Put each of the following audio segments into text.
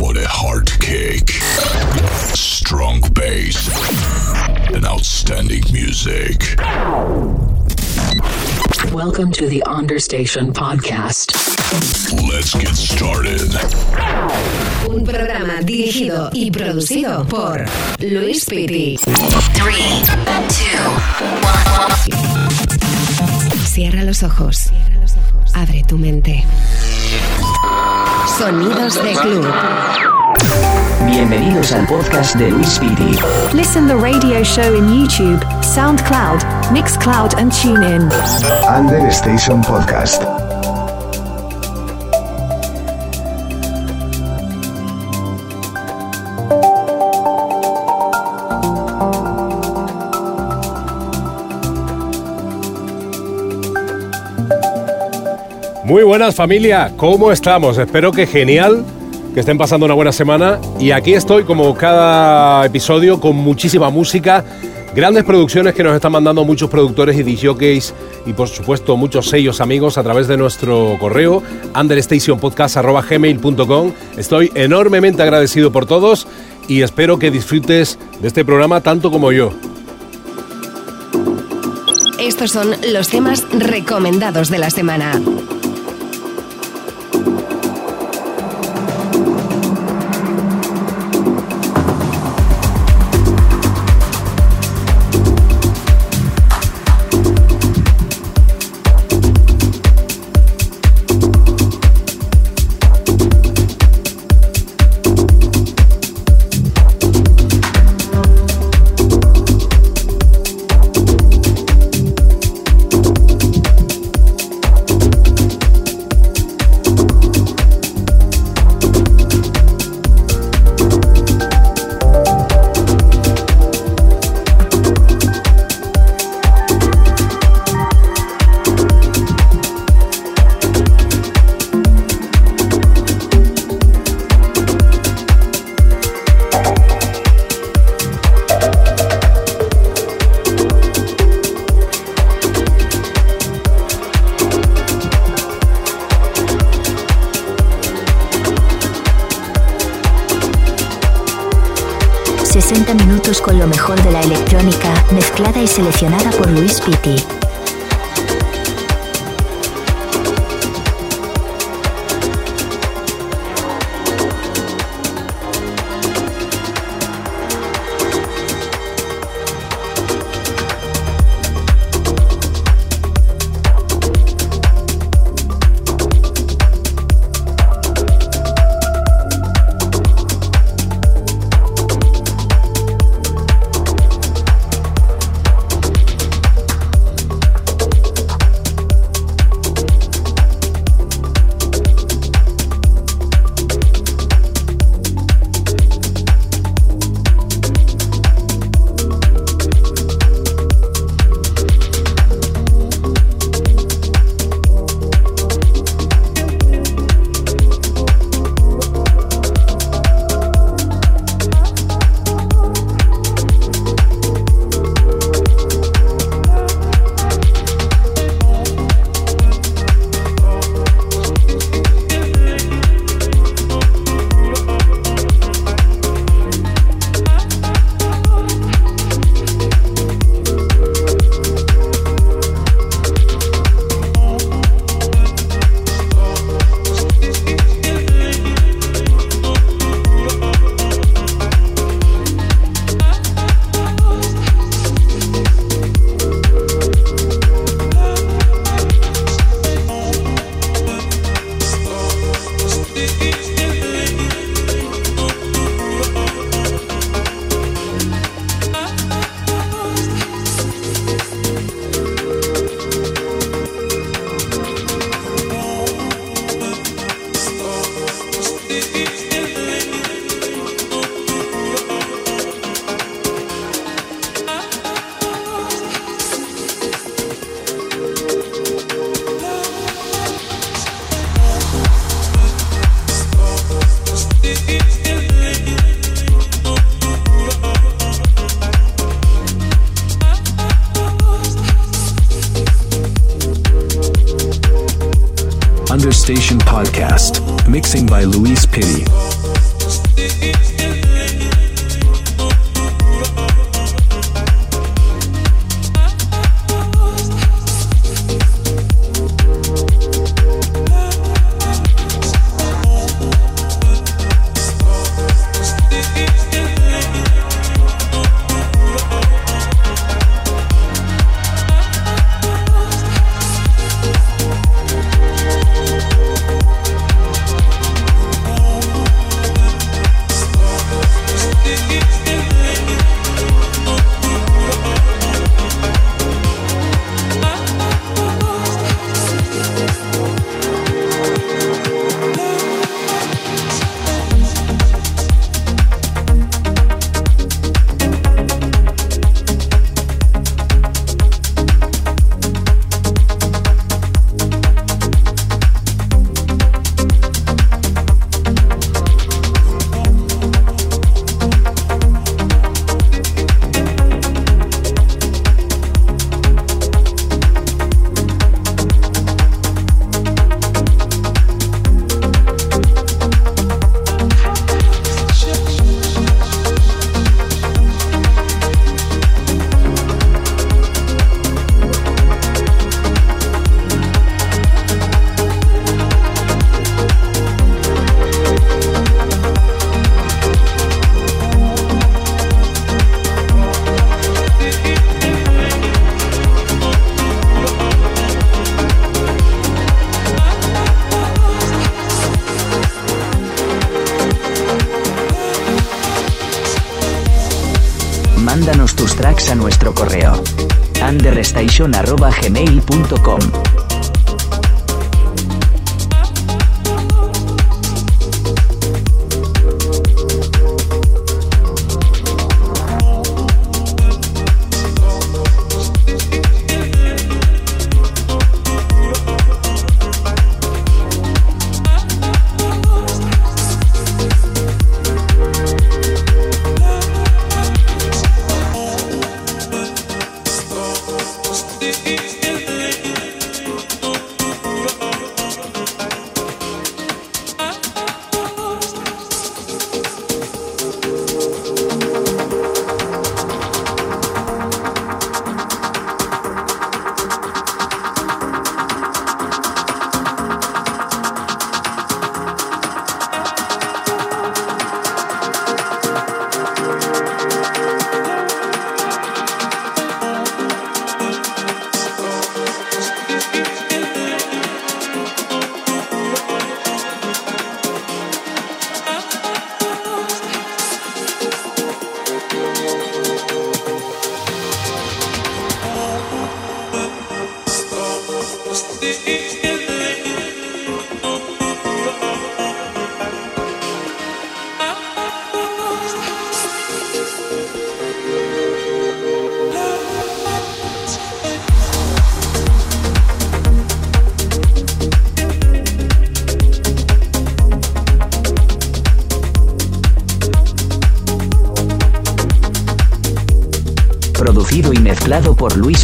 for the hard kick, strong bass, and outstanding music. Welcome to the Understation Podcast. Let's get started. Un programa dirigido y producido por Luis Piti. Three, two, one. Cierra los ojos. Abre tu mente. Sonidos de club. Bienvenidos al podcast de Luis Piti. Listen the radio show in YouTube, SoundCloud, Mixcloud, and TuneIn. Under Station Podcast. Muy buenas familia, ¿cómo estamos? Espero que genial, que estén pasando una buena semana y aquí estoy como cada episodio con muchísima música, grandes producciones que nos están mandando muchos productores y DJs y por supuesto muchos sellos amigos a través de nuestro correo understationpodcast.gmail.com Estoy enormemente agradecido por todos y espero que disfrutes de este programa tanto como yo. Estos son los temas recomendados de la semana. understation.gmail.com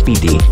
por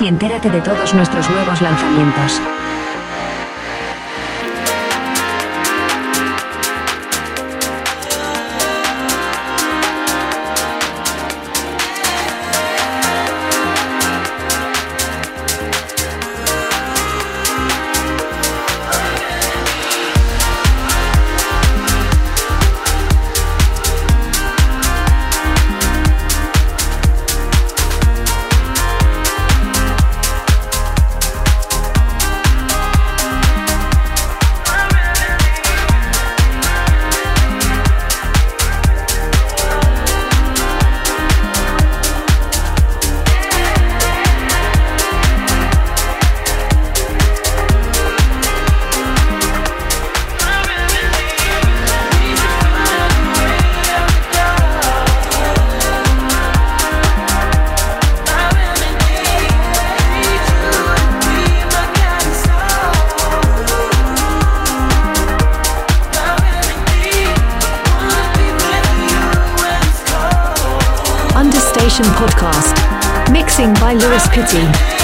Y entérate de todos nuestros nuevos lanzamientos. Understation Podcast. Mixing by Lewis Pitty.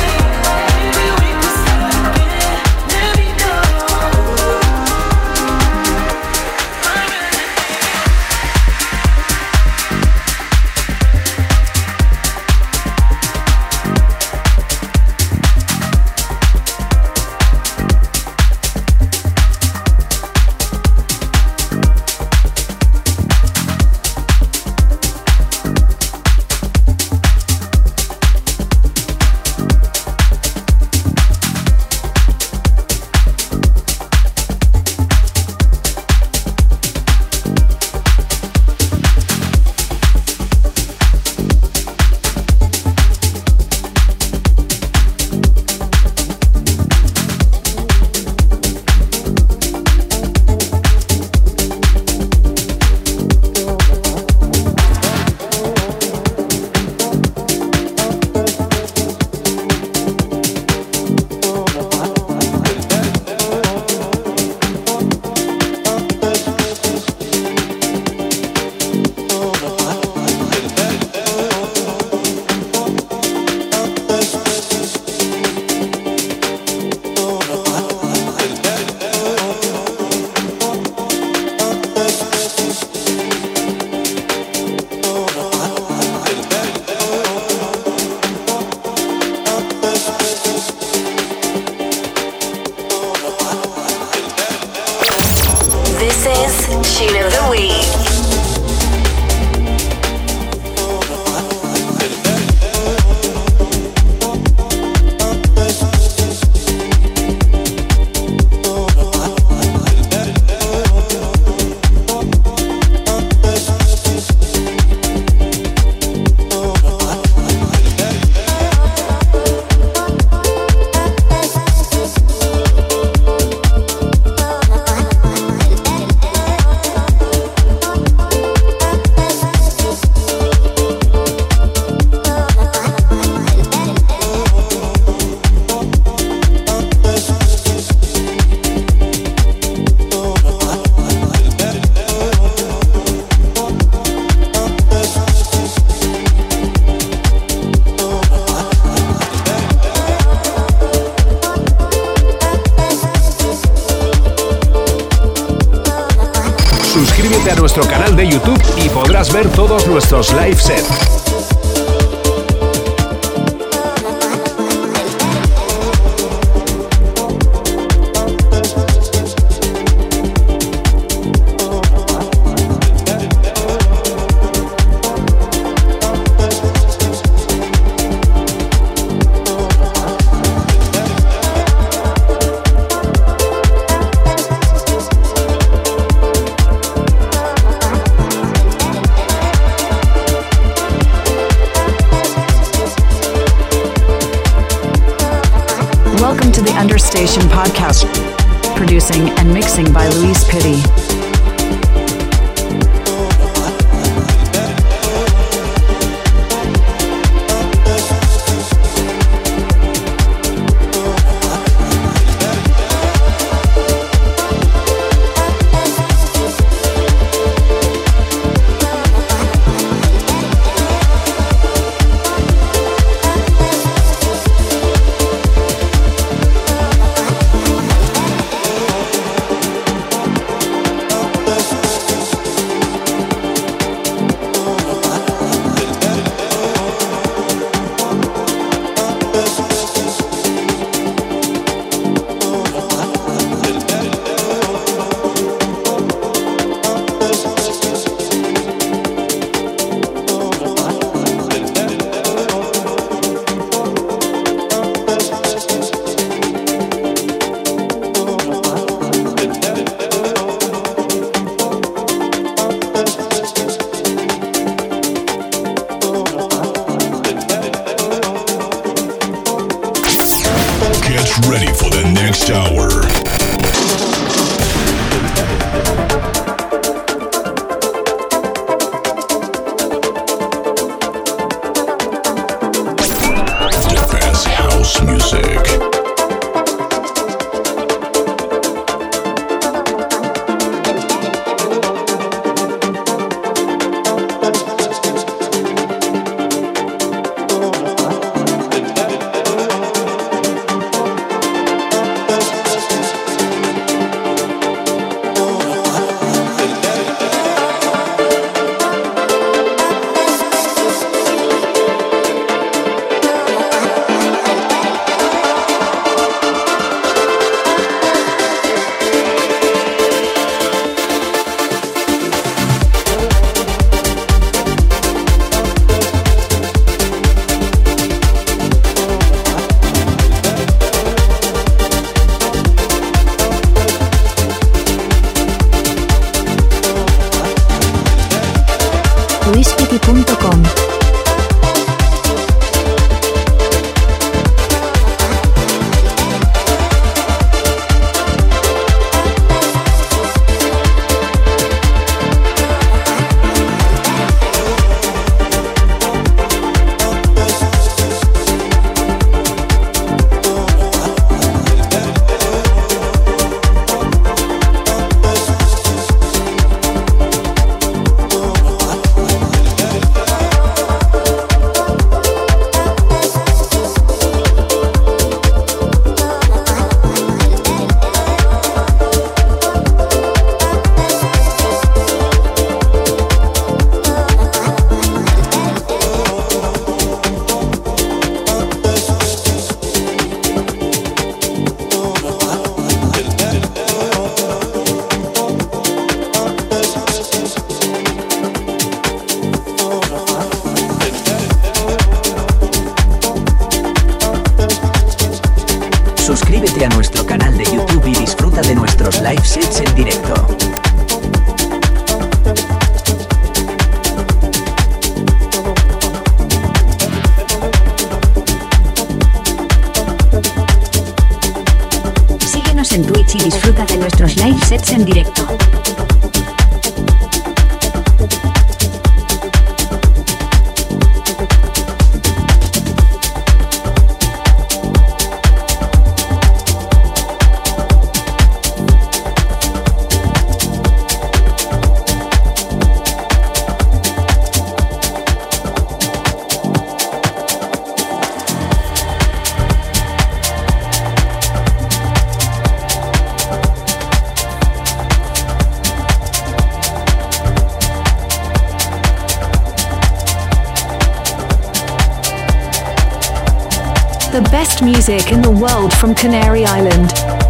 Music in the world from Canary Island.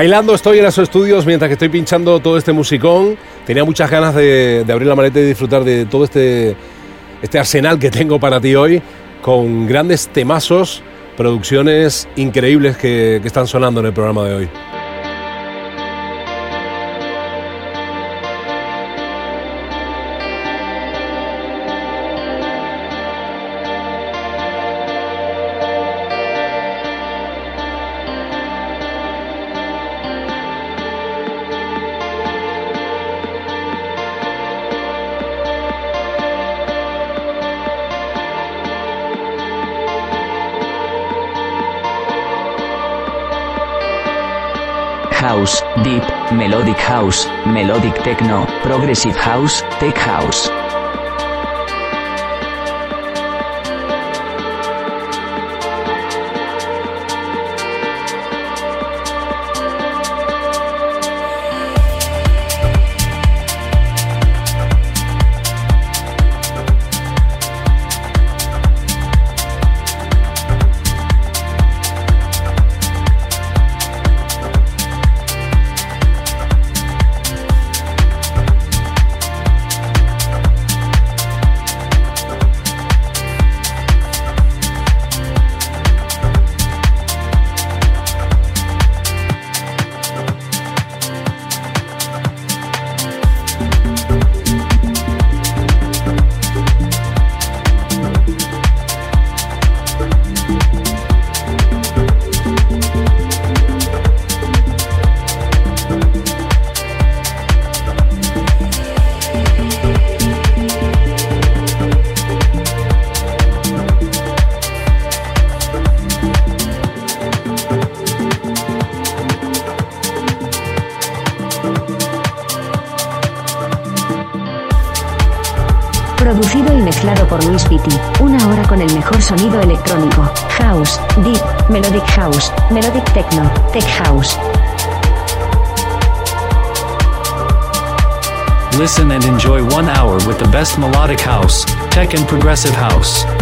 Bailando estoy en esos estudios mientras que estoy pinchando todo este musicón. Tenía muchas ganas de, abrir la maleta y disfrutar de todo este, este arsenal que tengo para ti hoy, con grandes temazos, producciones increíbles que están sonando en el programa de hoy. House, Deep, Melodic House, Melodic Techno, Progressive House, Tech House. With the best melodic house, tech, and progressive house.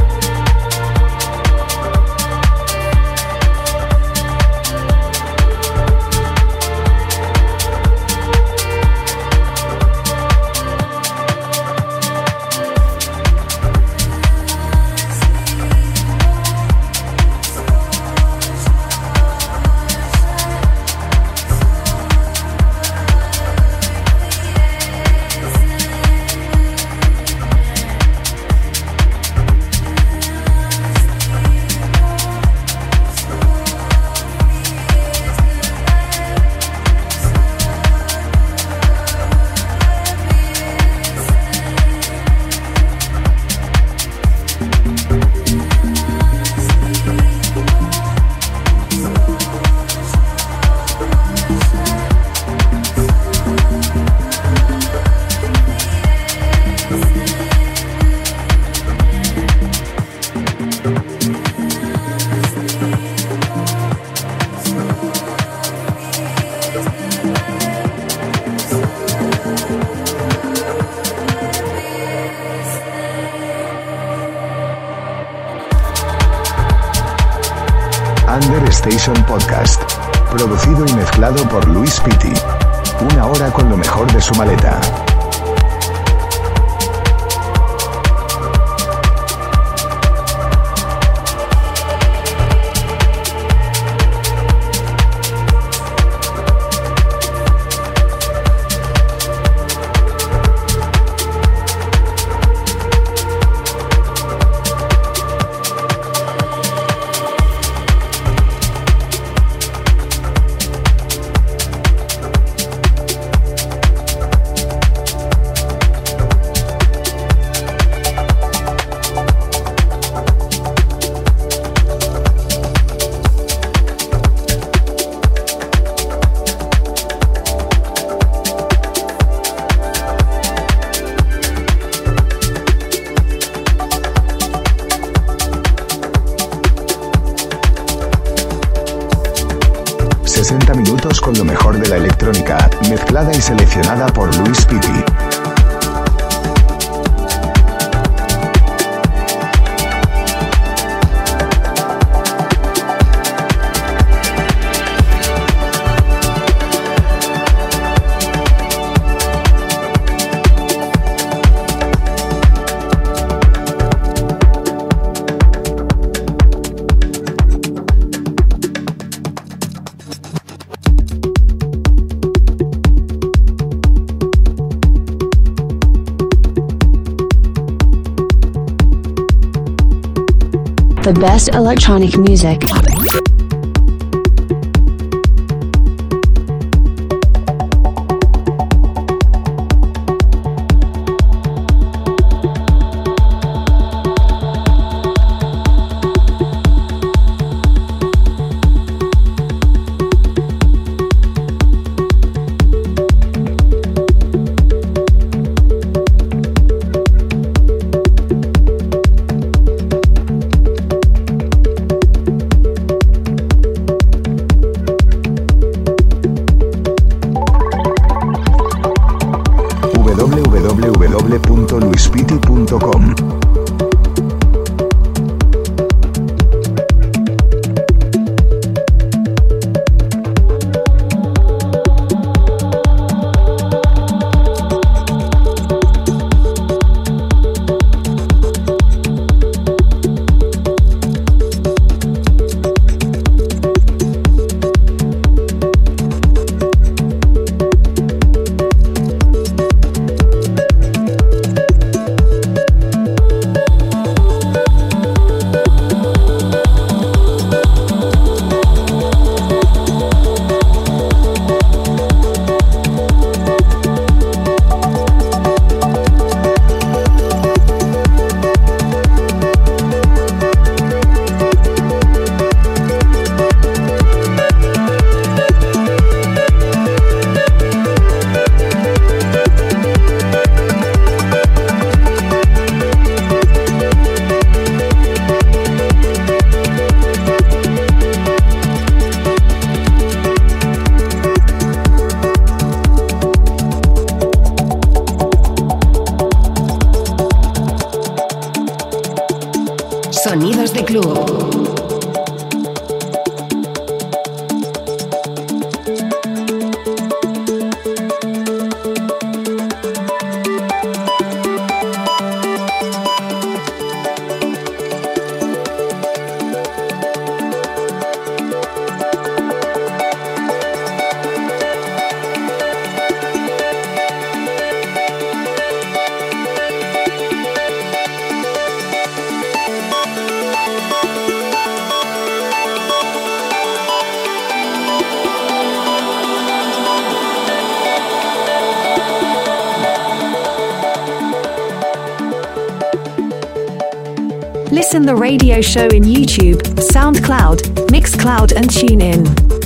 Con lo mejor de la electrónica, mezclada y seleccionada por Luis Pitti. Best electronic music. Radio show in YouTube, SoundCloud, Mixcloud and TuneIn.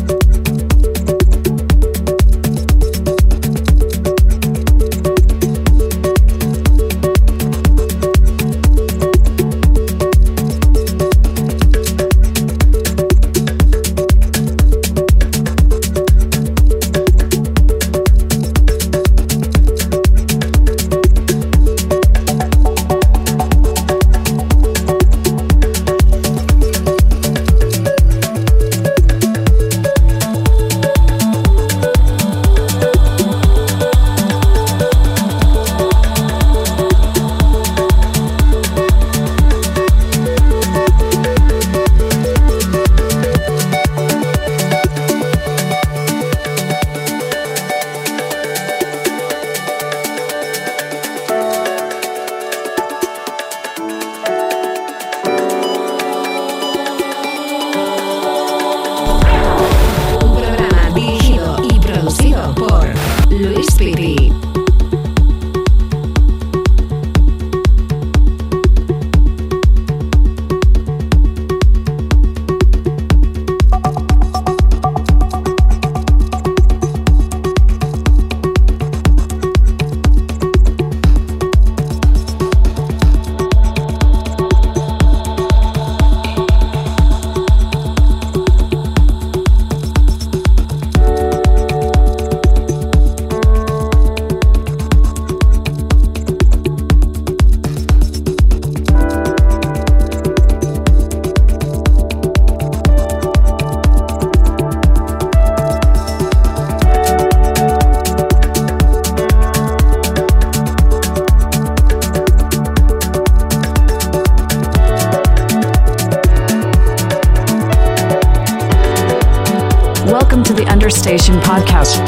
Station podcast.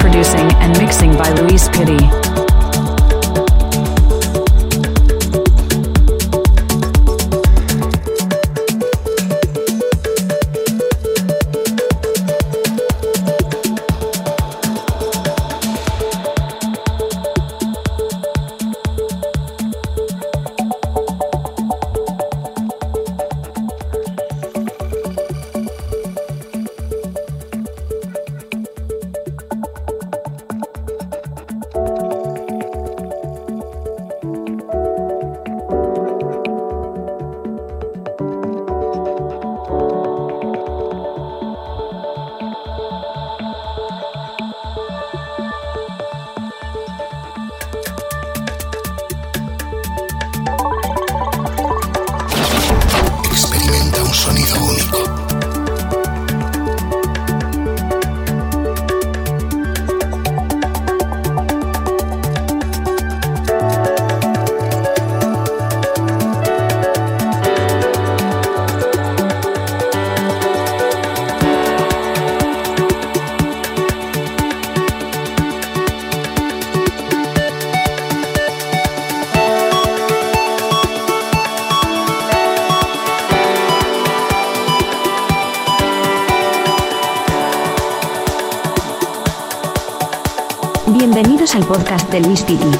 Producing and mixing by Luis Pitti. del instituto.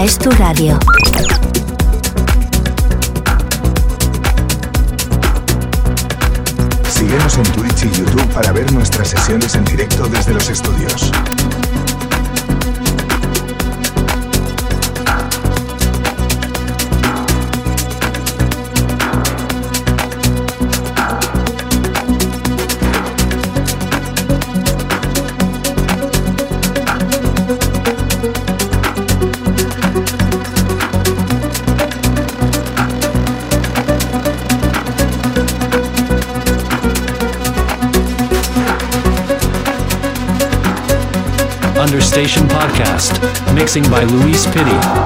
Es tu radio. Mixing by Luis Pitti.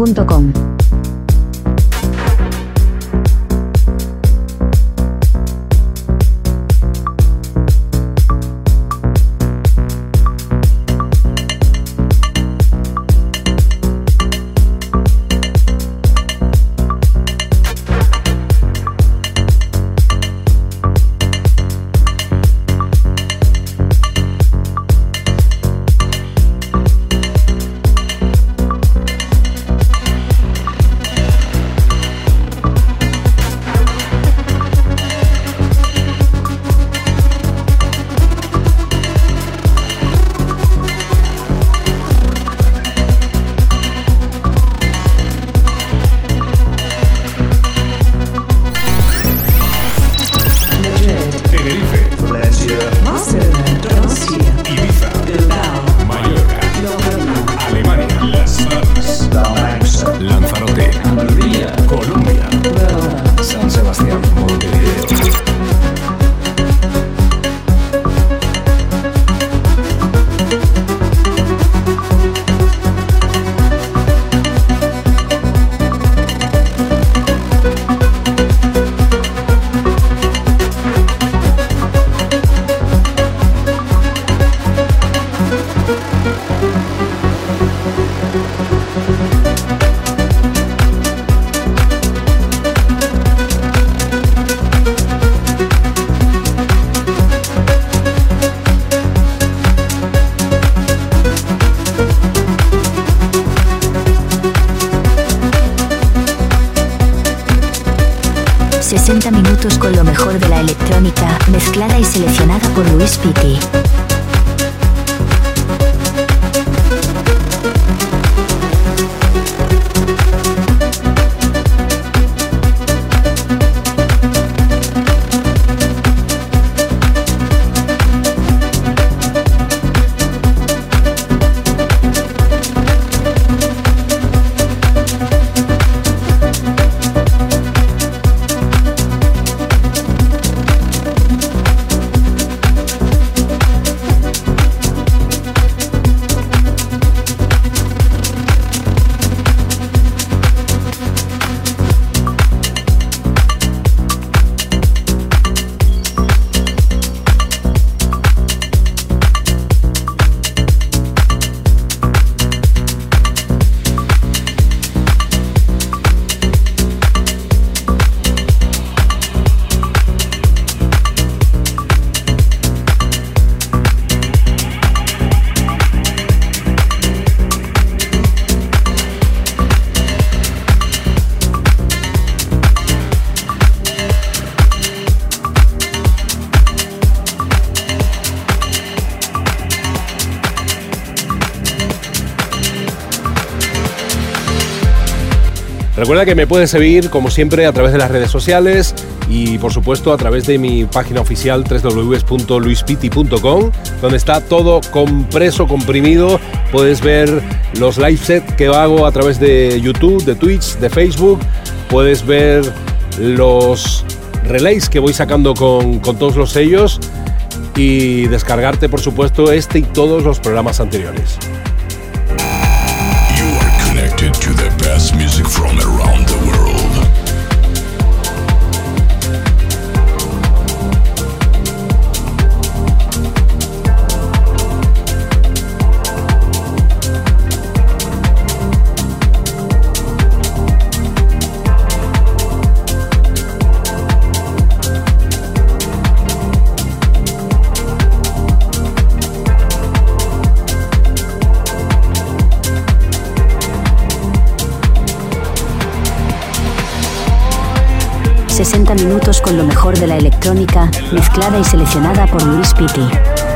understation.gmail.com Recuerda que me puedes seguir, como siempre, a través de las redes sociales y, por supuesto, a través de mi página oficial www.luispiti.com, donde está todo compreso, comprimido. Puedes ver los live sets que hago a través de YouTube, de Twitch, de Facebook. Puedes ver los relays que voy sacando con, con todos los sellos y descargarte, por supuesto, este y todos los programas anteriores. Electrónica, mezclada y seleccionada por Luis Pitti.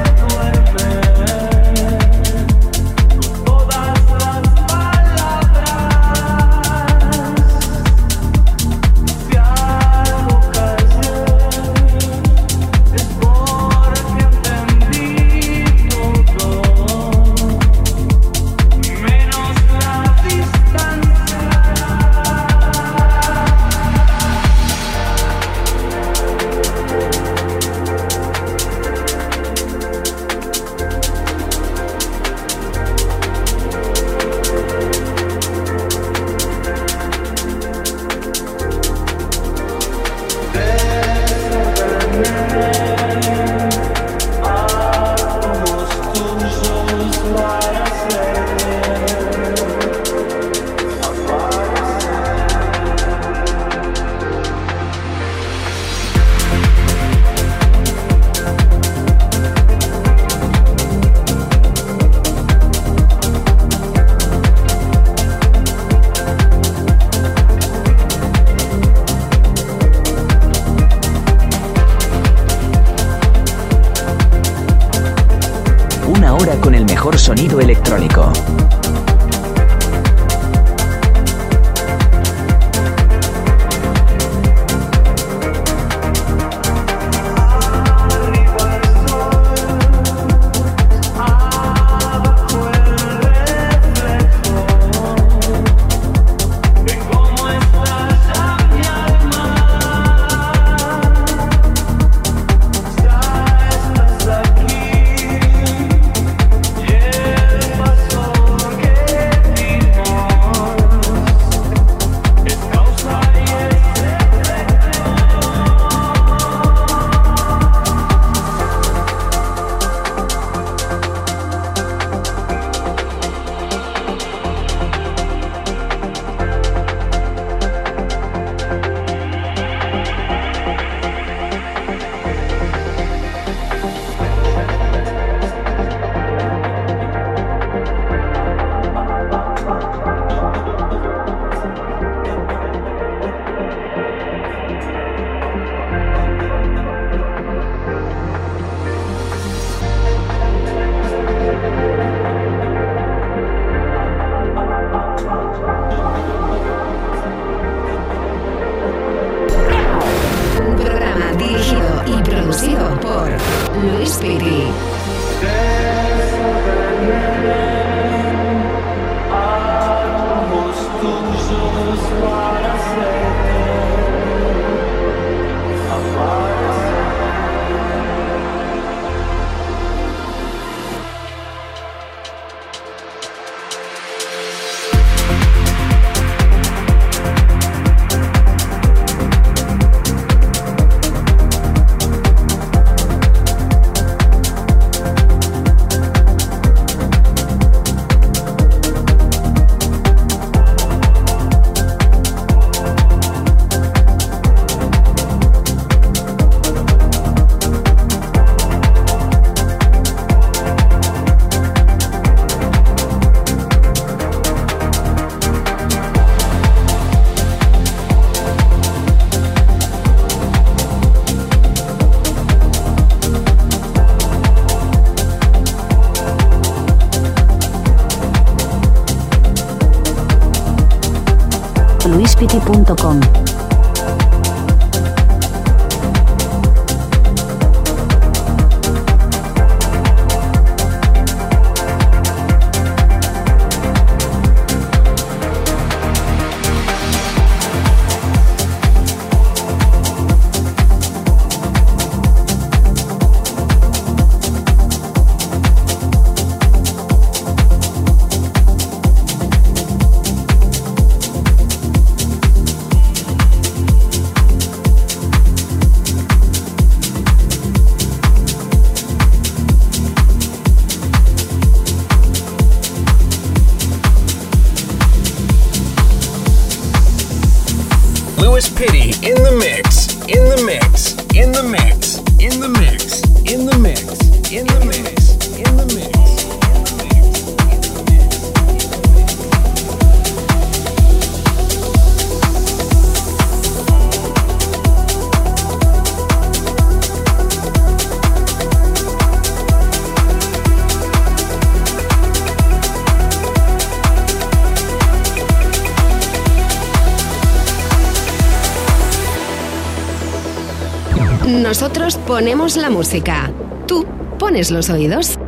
Nosotros ponemos la música. Tú pones los oídos.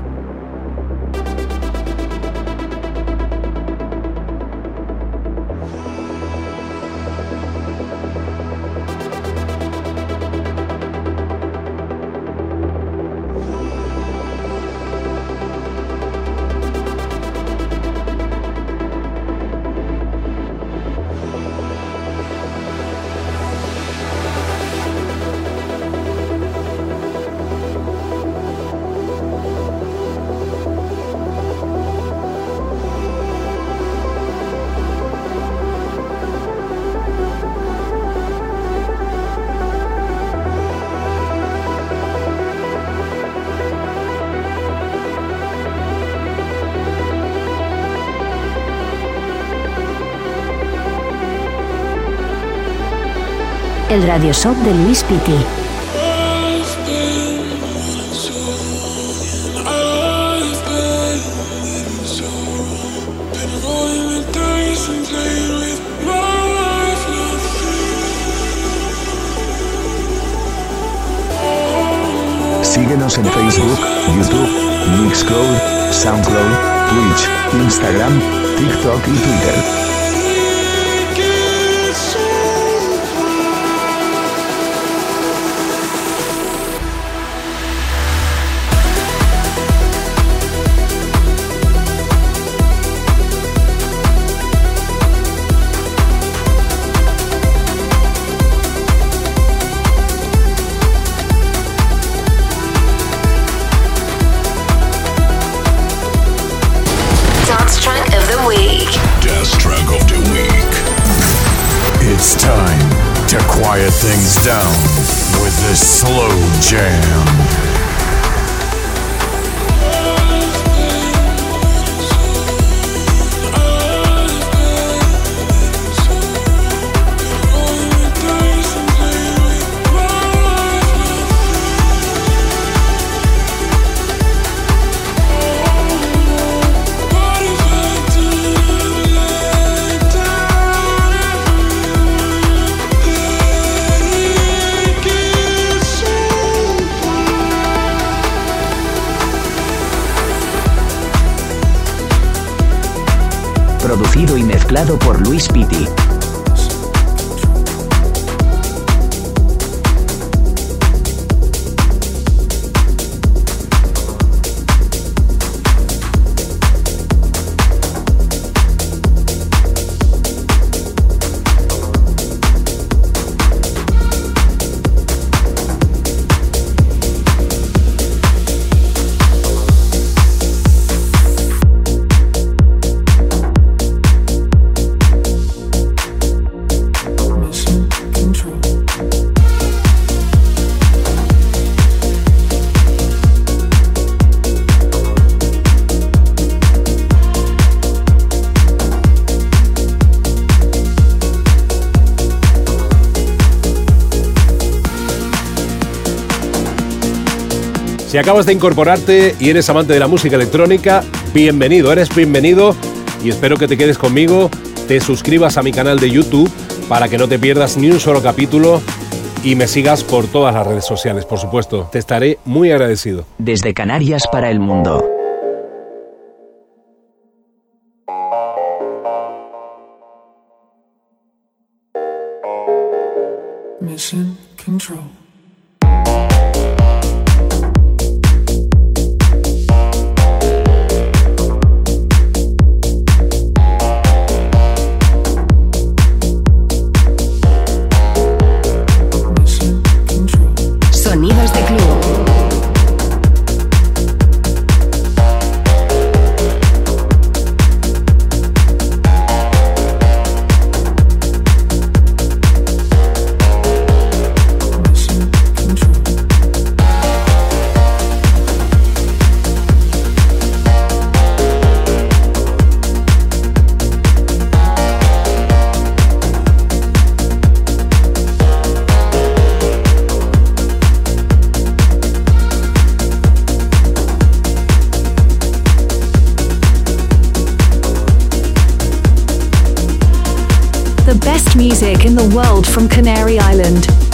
el Radio Shop de Luis Piti. Síguenos en Facebook, YouTube, Mixcloud, Soundcloud, Twitch, Instagram, TikTok y Twitter. Dance track of the week. It's time to quiet things down with this slow jam. Mezclado por Luis Piti. Si acabas de incorporarte y eres amante de la música electrónica, bienvenido, eres bienvenido y espero que te quedes conmigo, te suscribas a mi canal de YouTube para que no te pierdas ni un solo capítulo y me sigas por todas las redes sociales, por supuesto. Te estaré muy agradecido. Desde Canarias para el mundo. Mission control. Music in the world from Canary Island.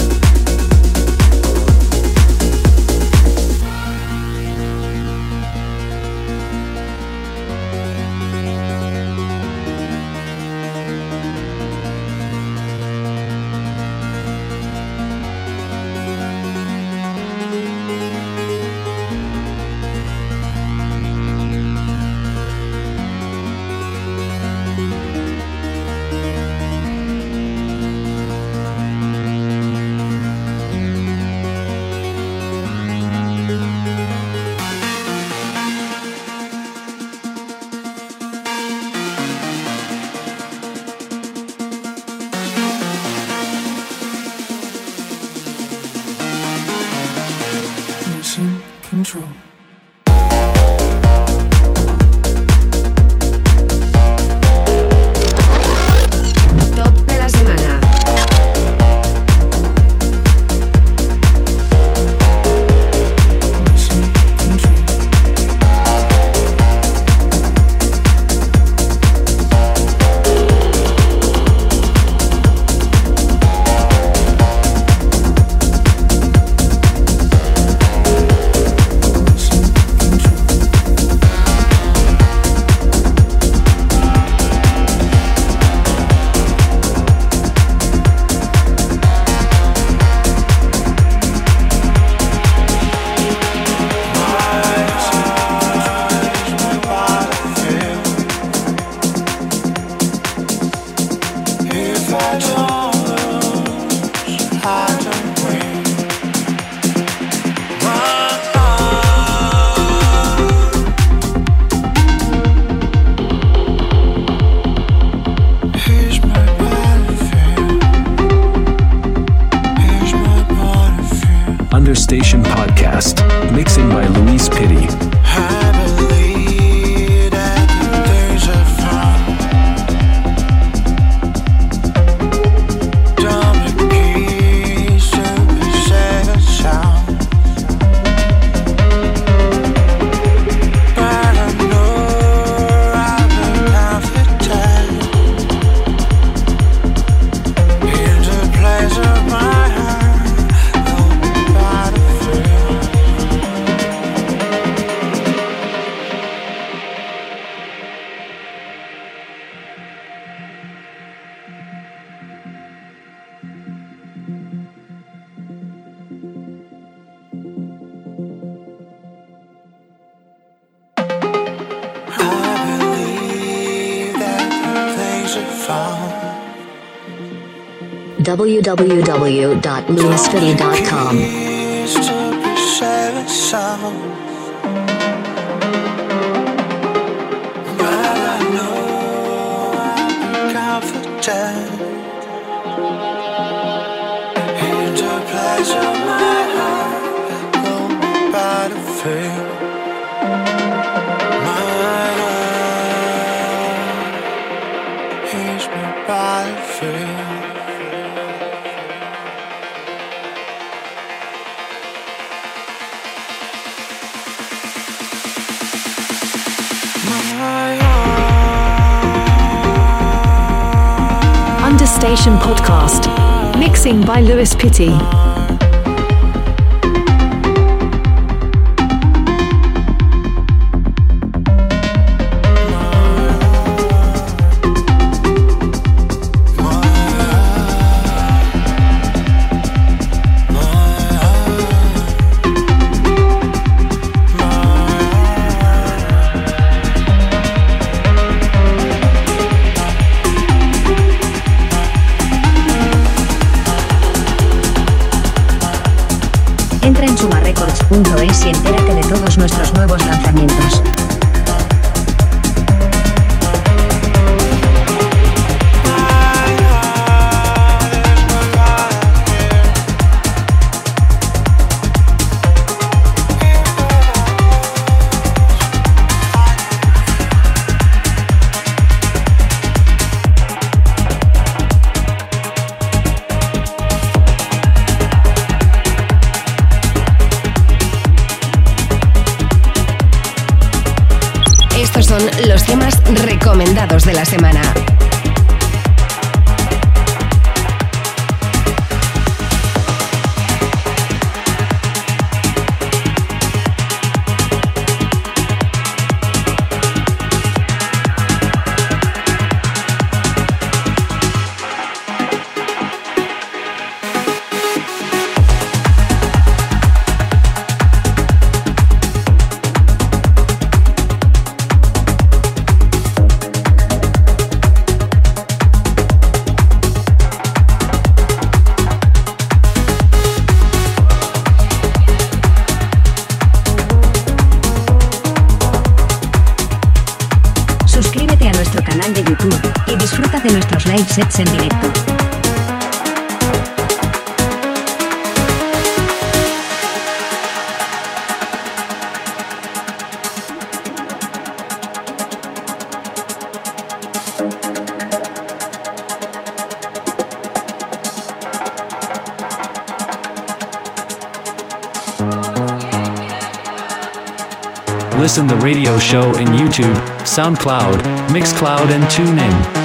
www.lewisfitty.com. Understation Podcast. Mixing by Lewis Pitti. sumarecords.es y entérate de todos nuestros nuevos lanzamientos. SoundCloud, Mixcloud and TuneIn.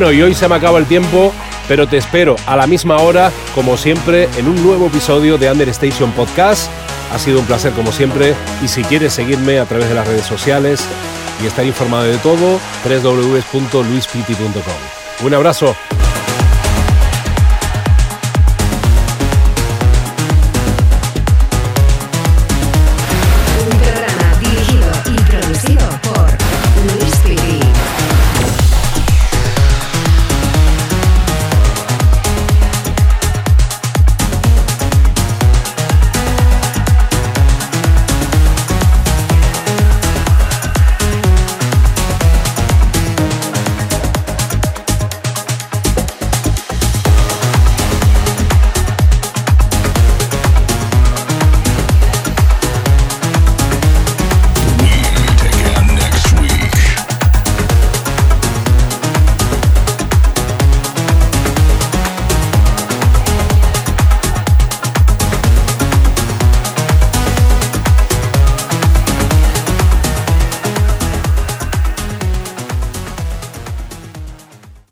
Bueno, y hoy se me acaba el tiempo, pero te espero a la misma hora, como siempre, en un nuevo episodio de Understation Podcast. Ha sido un placer como siempre y si quieres seguirme a través de las redes sociales y estar informado de todo, www.luispiti.com. Un abrazo.